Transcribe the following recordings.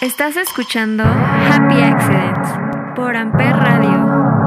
Estás escuchando Happy Accidents por Amper Radio.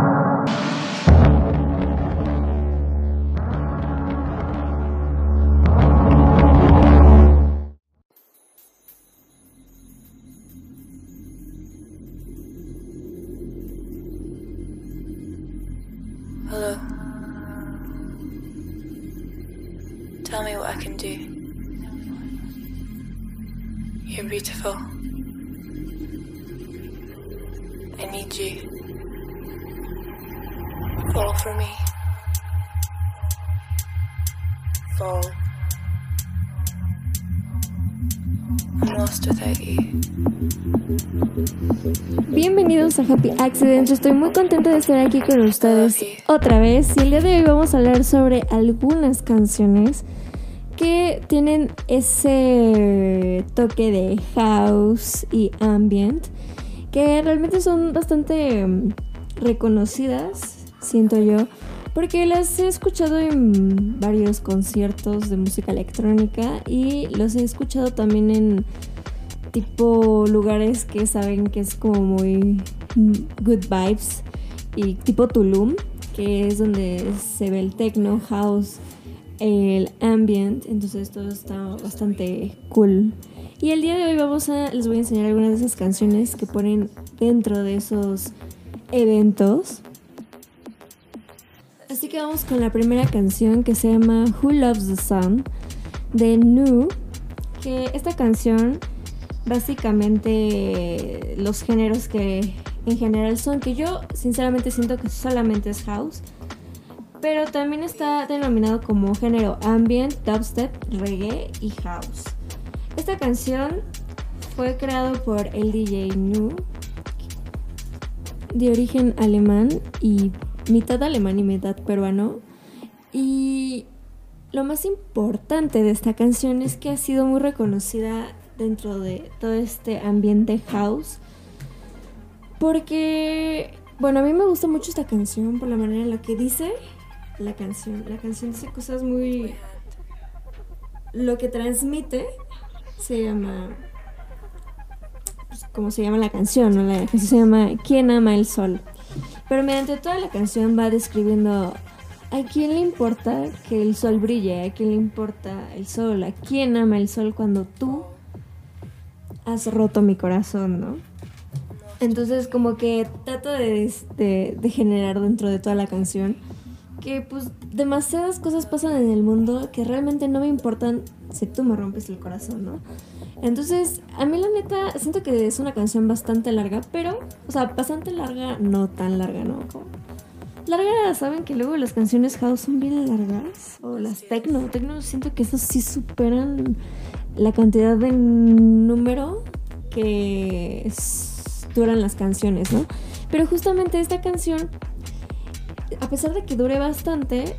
Bienvenidos a Happy Accidents. Estoy muy contenta de estar aquí con ustedes otra vez. Y el día de hoy vamos a hablar sobre algunas canciones que tienen ese toque de house y ambient que realmente son bastante mm, reconocidas, siento yo, porque las he escuchado en varios conciertos de música electrónica y los he escuchado también en tipo lugares que saben que es como muy good vibes y tipo Tulum, que es donde se ve el techno, house, el ambient, entonces todo está bastante cool. Y el día de hoy vamos a les voy a enseñar algunas de esas canciones que ponen dentro de esos eventos. Así que vamos con la primera canción que se llama Who Loves the Sun de Nu, que esta canción básicamente los géneros que en general son, que yo sinceramente siento que solamente es house, pero también está denominado como género ambient, dubstep, reggae y house. Esta canción fue creado por el DJ Nu, de origen alemán y mitad alemán y mitad peruano. Y lo más importante de esta canción es que ha sido muy reconocida dentro de todo este ambiente house. Porque, bueno, a mí me gusta mucho esta canción por la manera en la que dice la canción. La canción dice cosas muy... Lo que transmite se llama... Pues, como se llama la canción, ¿no? La canción se llama ¿Quién ama el sol? Pero mediante toda la canción va describiendo ¿A quién le importa que el sol brille? ¿A quién le importa el sol? ¿A quién ama el sol cuando tú has roto mi corazón, no? Entonces como que trato de, de, de, generar dentro de toda la canción que pues demasiadas cosas pasan en el mundo que realmente no me importan si tú me rompes el corazón, ¿no? Entonces, a mí la neta, siento que es una canción bastante larga, pero, o sea, bastante larga, no tan larga, ¿no? Como larga, saben que luego las canciones house son bien largas, o las techno, techno siento que esas sí superan la cantidad de número que es, duran las canciones, ¿no? Pero justamente esta canción, a pesar de que dure bastante,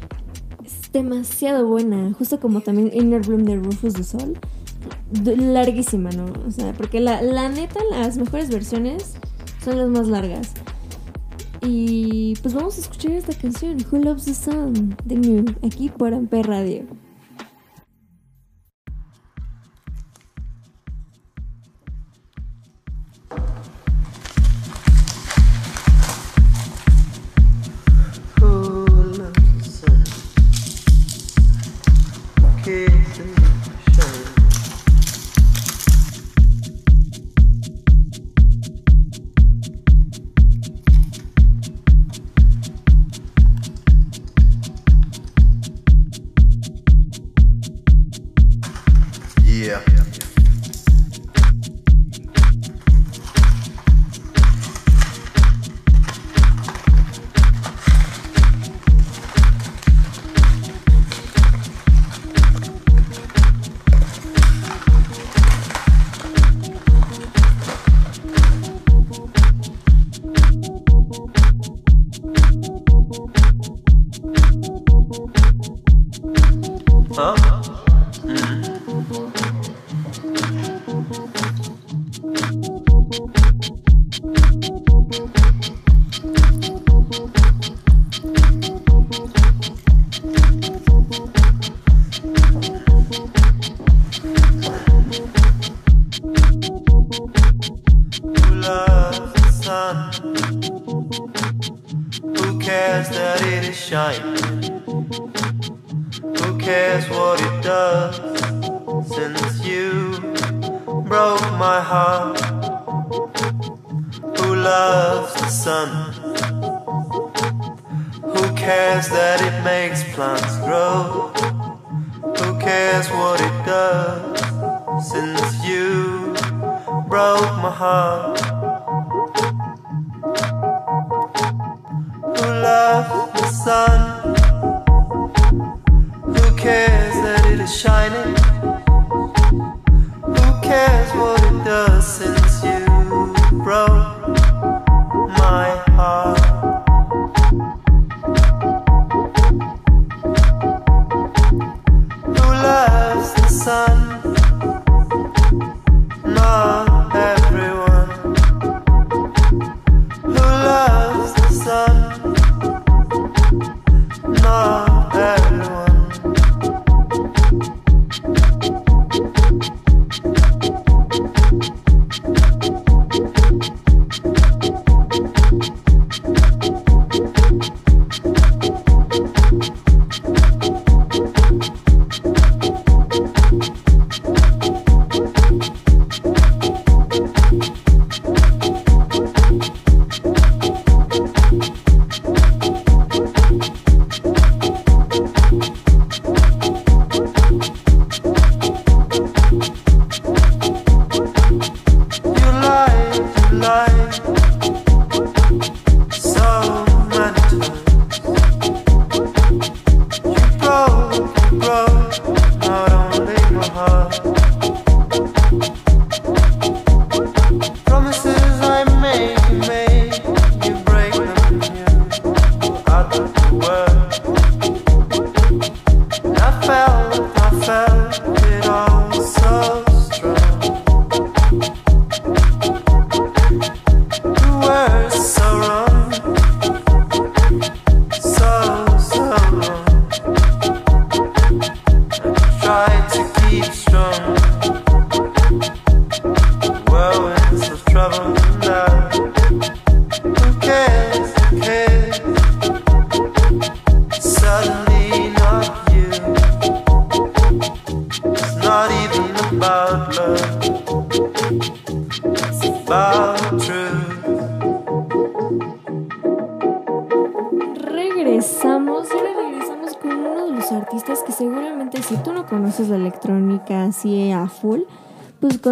es demasiado buena, justo como también Inner Bloom de Rufus du Sol larguísima, ¿no? O sea, porque la, la neta, las mejores versiones son las más largas. Y pues vamos a escuchar esta canción, Who Loves the Sun, de New, aquí por Amper Radio. Shining? Who cares what it does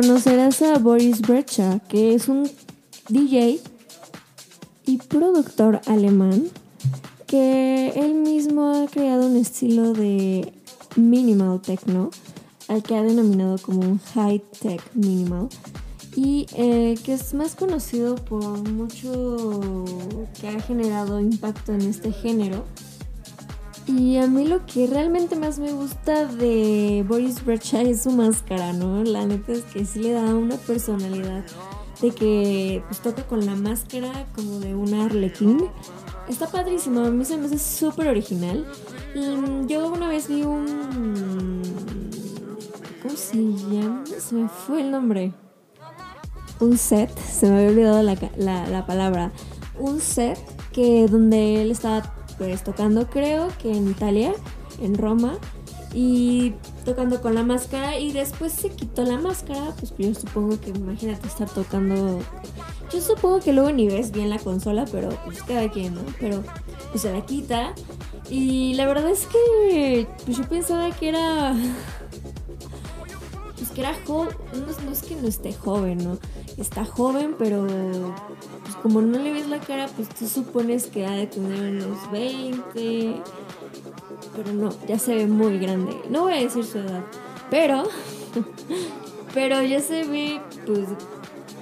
conocerás a Boris Brecha, que es un DJ y productor alemán que él mismo ha creado un estilo de minimal techno al que ha denominado como un high tech minimal y eh, que es más conocido por mucho que ha generado impacto en este género. Y a mí lo que realmente más me gusta de Boris Brecha es su máscara, ¿no? La neta es que sí le da una personalidad de que pues toca con la máscara como de un arlequín. Está padrísimo, a mí se me hace súper original. Mm, yo una vez vi un... ¿Cómo se llama? Se me fue el nombre un set, se me había olvidado la, la, la palabra, un set que donde él estaba pues tocando creo que en Italia, en Roma, y tocando con la máscara y después se quitó la máscara, pues yo supongo que imagínate estar tocando, yo supongo que luego ni ves bien la consola, pero pues cada quien, ¿no? Pero pues se la quita y la verdad es que pues yo pensaba que era que era joven, no, es que no esté joven, ¿no? Está joven, pero pues como no le ves la cara, pues tú supones que ha de tener unos 20, pero no, ya se ve muy grande. No voy a decir su edad, pero, pero ya se ve, pues,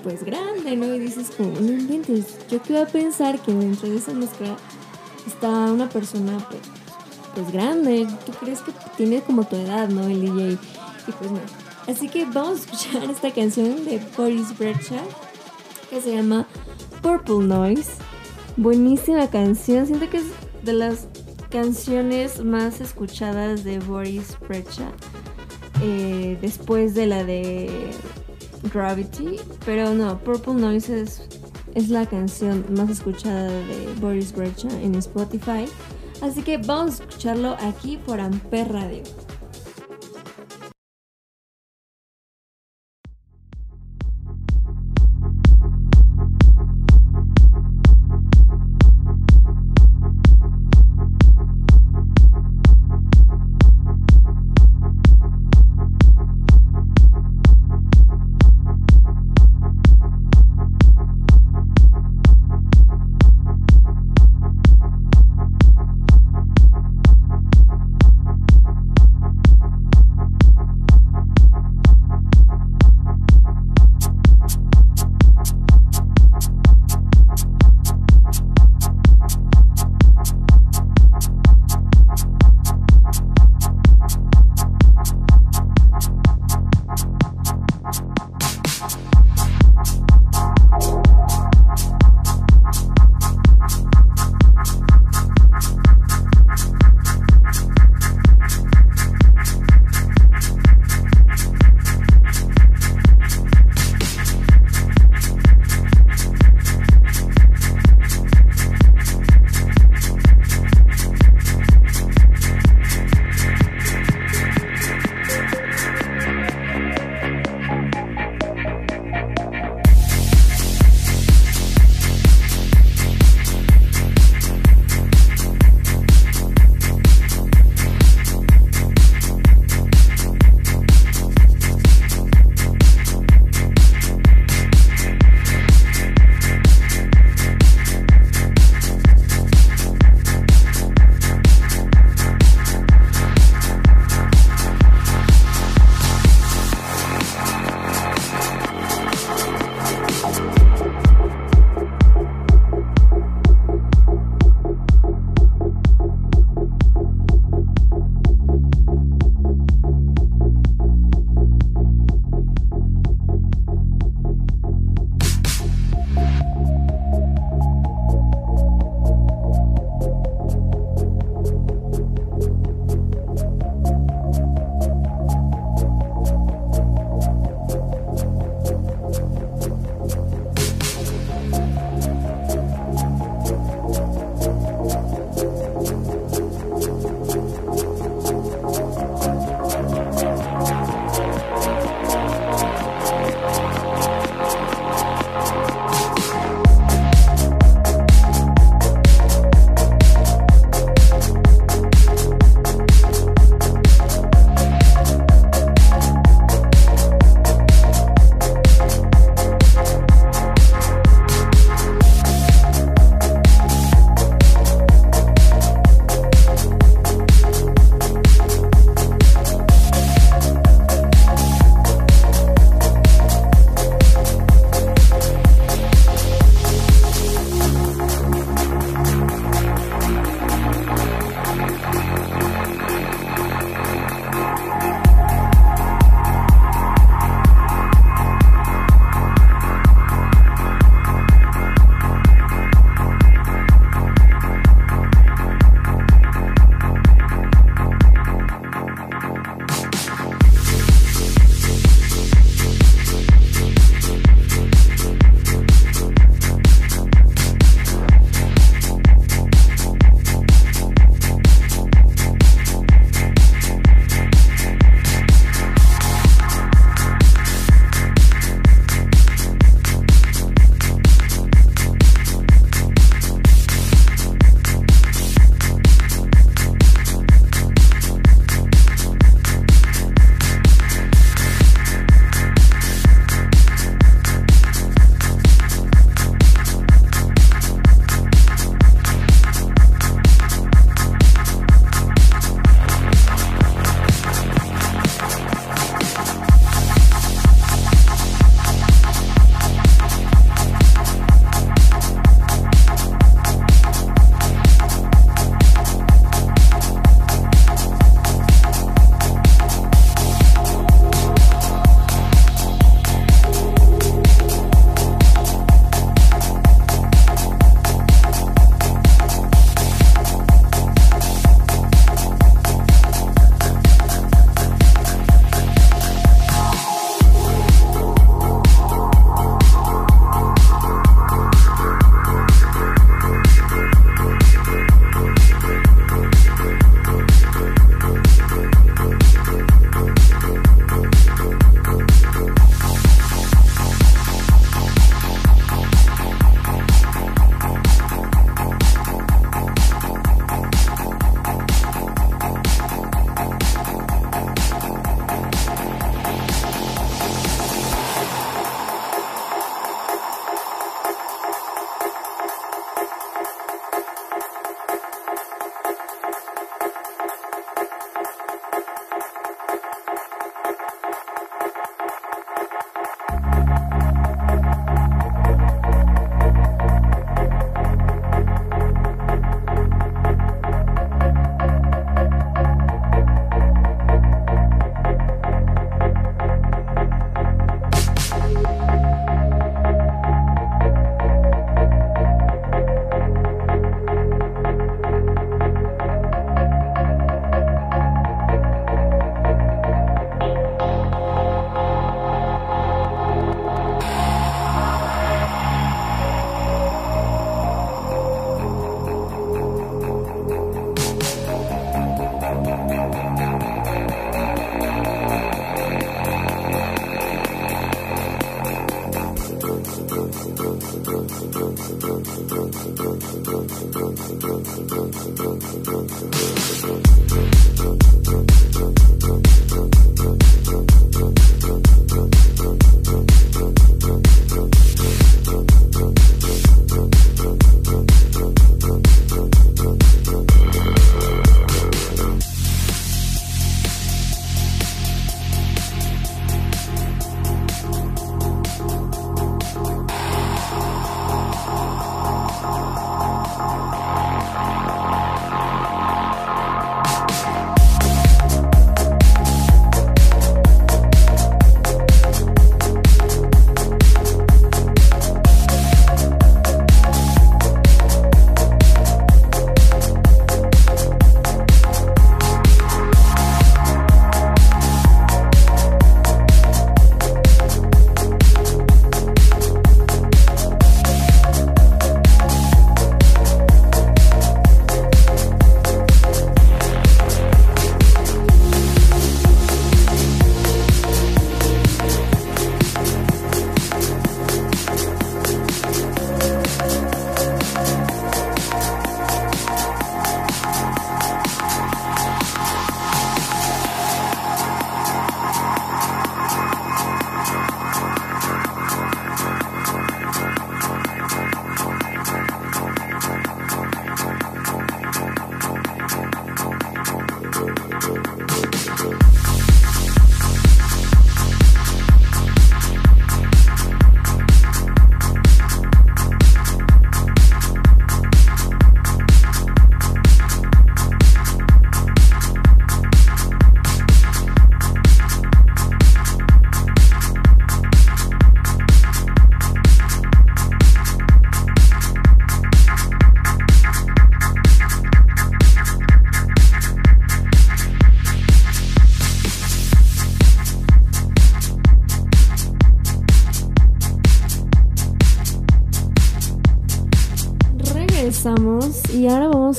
pues grande, ¿no? Y dices como, no inventes, yo que iba a pensar que dentro de esa máscara está una persona, pues, pues grande. Tú crees que tiene como tu edad, ¿no? El DJ. Y pues no. Así que vamos a escuchar esta canción de Boris Brecha que se llama Purple Noise. Buenísima canción. Siento que es de las canciones más escuchadas de Boris Brecha. eh, después de la de Gravity, pero no, Purple Noise es, es la canción más escuchada de Boris Brecha en Spotify. Así que vamos a escucharlo aquí por Amper Radio.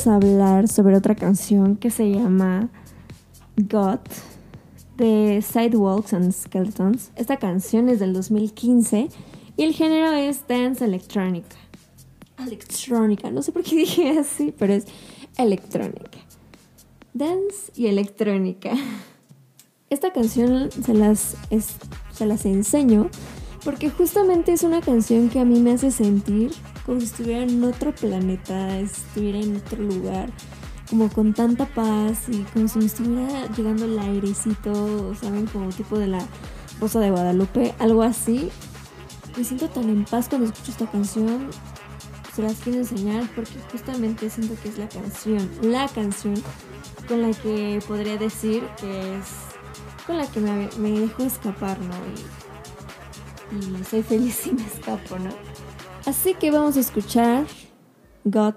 Vamos a hablar sobre otra canción que se llama God de Sidewalks and Skeletons. Esta canción es del 2015 y el género es dance electrónica. Electrónica, no sé por qué dije así, pero es electrónica. Dance y electrónica. Esta canción se las, se las enseño porque justamente es una canción que a mí me hace sentir como si estuviera en otro planeta, estuviera en otro lugar, como con tanta paz y como si me estuviera llegando el airecito, ¿saben? Como tipo de la Rosa de Guadalupe, algo así. Me siento tan en paz cuando escucho esta canción. Se las quiero enseñar porque justamente siento que es la canción, la canción con la que podría decir que es con la que me, me dejo escapar, ¿no? Y soy feliz si me escapo, ¿no? Así que vamos a escuchar God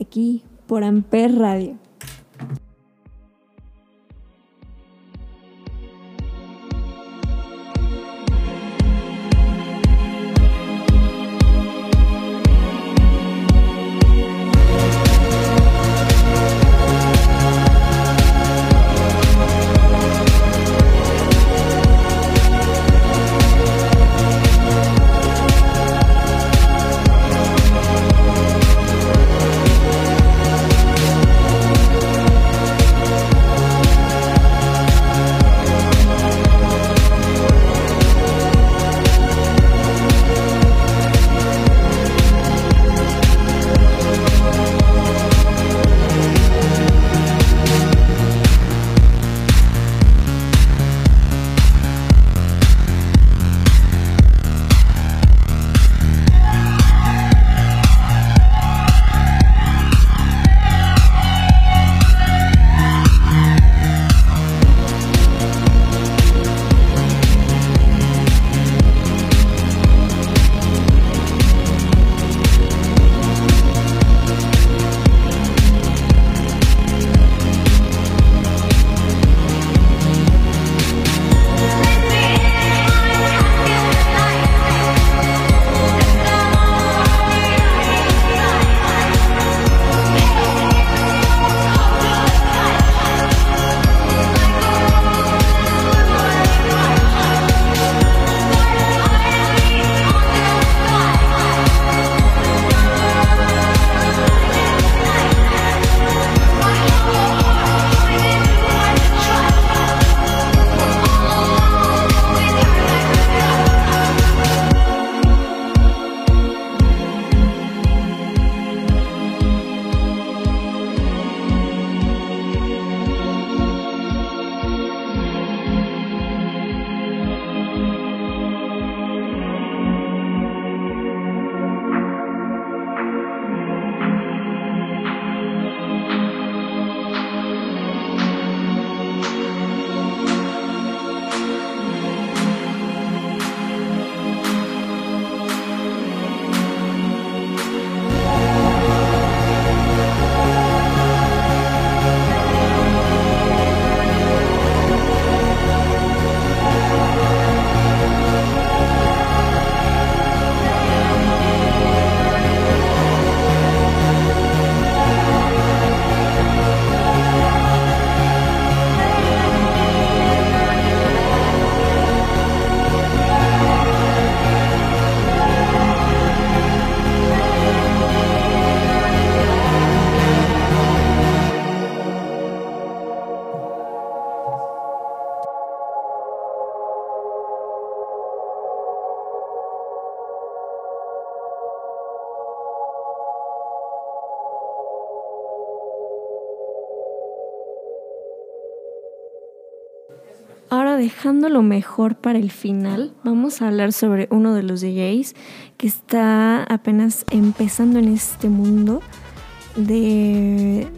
aquí por Amper Radio. Dejando lo mejor para el final. Vamos a hablar sobre uno de los DJs que está apenas empezando en este mundo de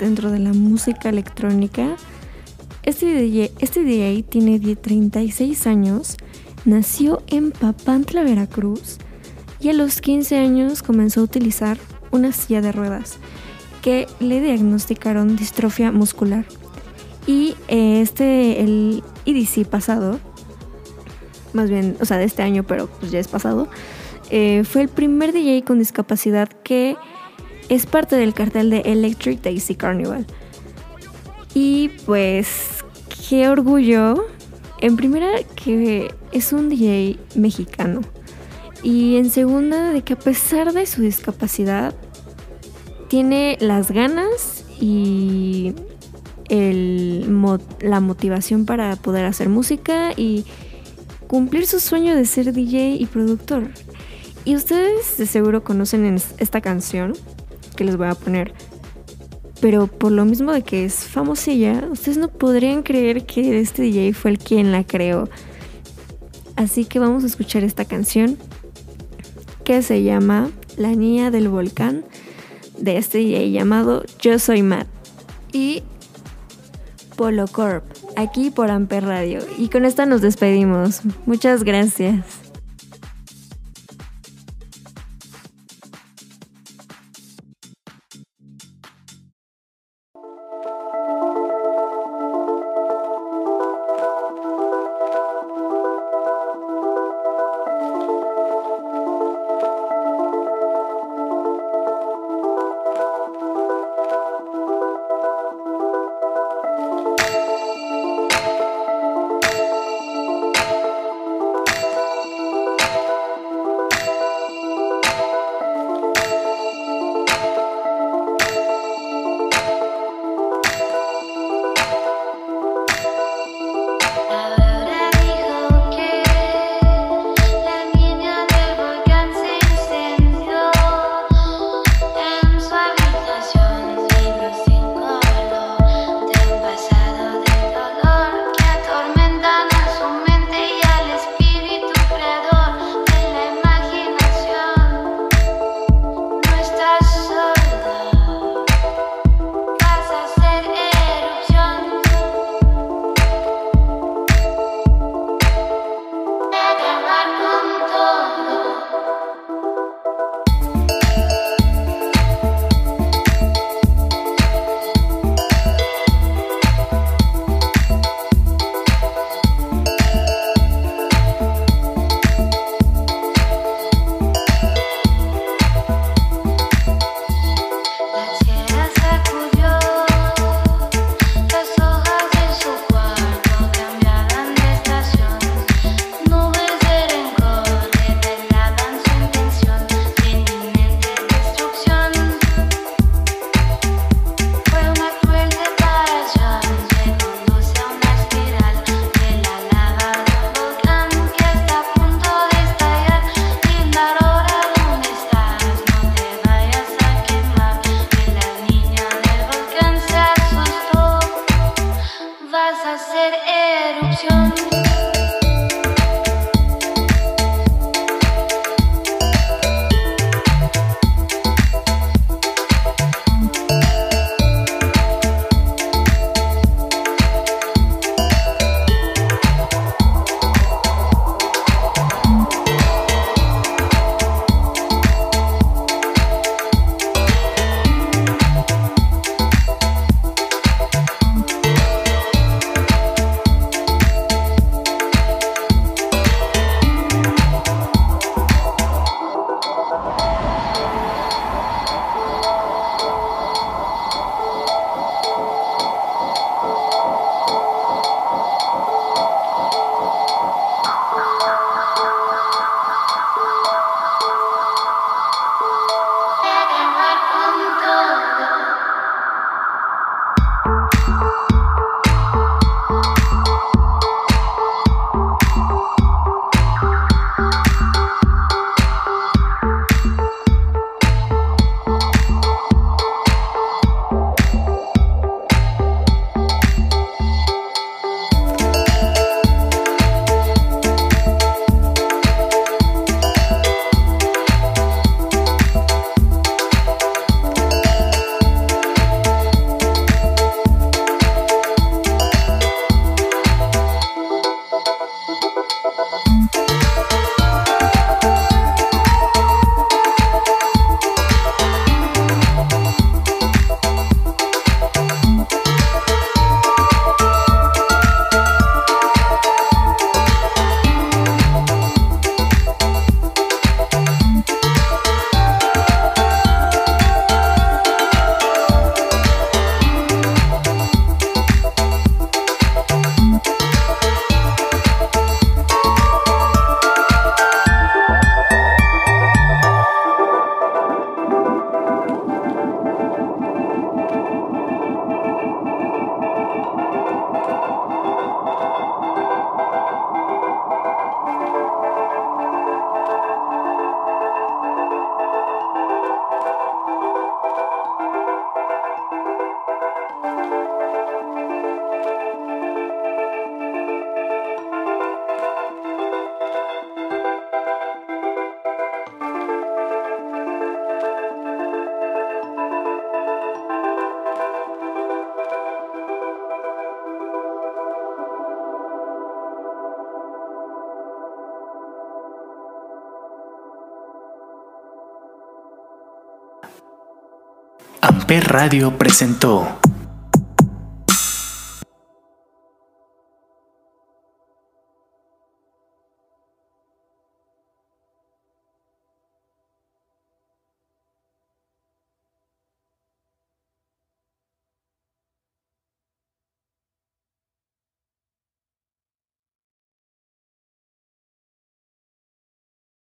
dentro de la música electrónica. Este DJ, este DJ tiene 36 años, nació en Papantla, Veracruz, y a los 15 años comenzó a utilizar una silla de ruedas que le diagnosticaron distrofia muscular. Y eh, este, el EDC pasado, más bien, o sea, de este año, pero pues ya es pasado, eh, fue el primer DJ con discapacidad que es parte del cartel de Electric Daisy Carnival. Y pues, qué orgullo. En primera, que es un DJ mexicano. Y en segunda, de que a pesar de su discapacidad, tiene las ganas y la motivación para poder hacer música y cumplir su sueño de ser DJ y productor. Y ustedes de seguro conocen esta canción que les voy a poner. Pero por lo mismo de que es famosilla, ustedes no podrían creer que este DJ fue el quien la creó. Así que vamos a escuchar esta canción que se llama La Niña del Volcán de este DJ llamado Yo Soy Matt. Y Polo Corp, aquí por Amper Radio. Y con esta nos despedimos. Muchas gracias. Amper Radio presentó